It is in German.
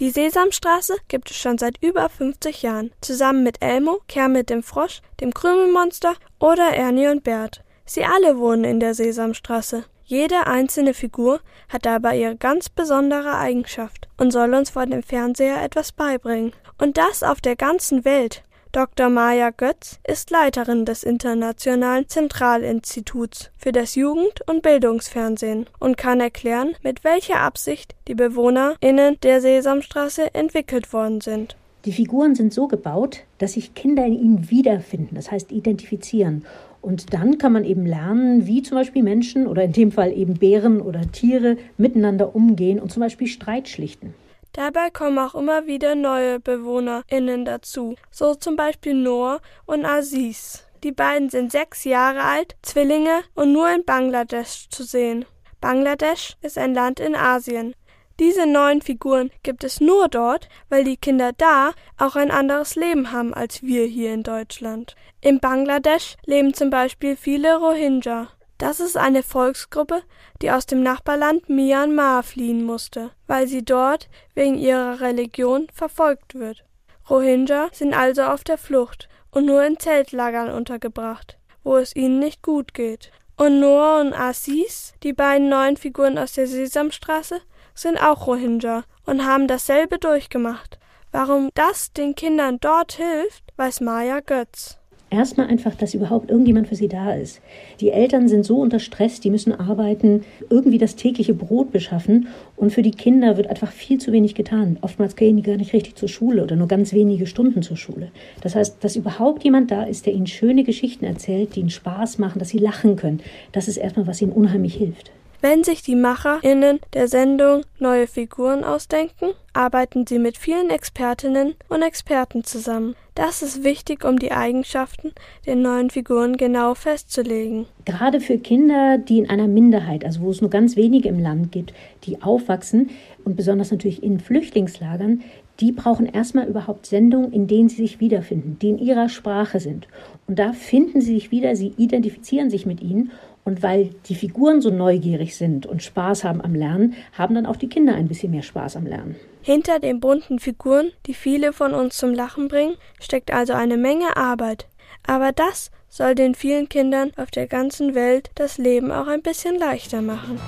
Die Sesamstraße gibt es schon seit über 50 Jahren, zusammen mit Elmo, Kermit dem Frosch, dem Krümelmonster oder Ernie und Bert. Sie alle wohnen in der Sesamstraße. Jede einzelne Figur hat dabei ihre ganz besondere Eigenschaft und soll uns vor dem Fernseher etwas beibringen. Und das auf der ganzen Welt. Dr. Maja Götz ist Leiterin des Internationalen Zentralinstituts für das Jugend- und Bildungsfernsehen und kann erklären, mit welcher Absicht die BewohnerInnen der Sesamstraße entwickelt worden sind. Die Figuren sind so gebaut, dass sich Kinder in ihnen wiederfinden, das heißt identifizieren. Und dann kann man eben lernen, wie zum Beispiel Menschen oder in dem Fall eben Bären oder Tiere miteinander umgehen und zum Beispiel Streit schlichten. Dabei kommen auch immer wieder neue BewohnerInnen dazu, so zum Beispiel Noor und Aziz. Die beiden sind sechs Jahre alt, Zwillinge und nur in Bangladesch zu sehen. Bangladesch ist ein Land in Asien. Diese neuen Figuren gibt es nur dort, weil die Kinder da auch ein anderes Leben haben als wir hier in Deutschland. In Bangladesch leben zum Beispiel viele Rohingya. Das ist eine Volksgruppe, die aus dem Nachbarland Myanmar fliehen musste, weil sie dort wegen ihrer Religion verfolgt wird. Rohingya sind also auf der Flucht und nur in Zeltlagern untergebracht, wo es ihnen nicht gut geht. Und Noah und Aziz, die beiden neuen Figuren aus der Sesamstraße, sind auch Rohingya und haben dasselbe durchgemacht. Warum das den Kindern dort hilft, weiß Maya Götz. Erstmal einfach, dass überhaupt irgendjemand für sie da ist. Die Eltern sind so unter Stress, die müssen arbeiten, irgendwie das tägliche Brot beschaffen und für die Kinder wird einfach viel zu wenig getan. Oftmals gehen die gar nicht richtig zur Schule oder nur ganz wenige Stunden zur Schule. Das heißt, dass überhaupt jemand da ist, der ihnen schöne Geschichten erzählt, die ihnen Spaß machen, dass sie lachen können, das ist erstmal, was ihnen unheimlich hilft. Wenn sich die MacherInnen der Sendung neue Figuren ausdenken, arbeiten sie mit vielen Expertinnen und Experten zusammen. Das ist wichtig, um die Eigenschaften der neuen Figuren genau festzulegen. Gerade für Kinder, die in einer Minderheit, also wo es nur ganz wenige im Land gibt, die aufwachsen und besonders natürlich in Flüchtlingslagern, die brauchen erstmal überhaupt Sendungen, in denen sie sich wiederfinden, die in ihrer Sprache sind. Und da finden sie sich wieder, sie identifizieren sich mit ihnen und weil die Figuren so neugierig sind und Spaß haben am Lernen, haben dann auch die Kinder ein bisschen mehr Spaß am Lernen. Hinter den bunten Figuren, die viele von uns zum Lachen bringen, steckt also eine Menge Arbeit. Aber das soll den vielen Kindern auf der ganzen Welt das Leben auch ein bisschen leichter machen.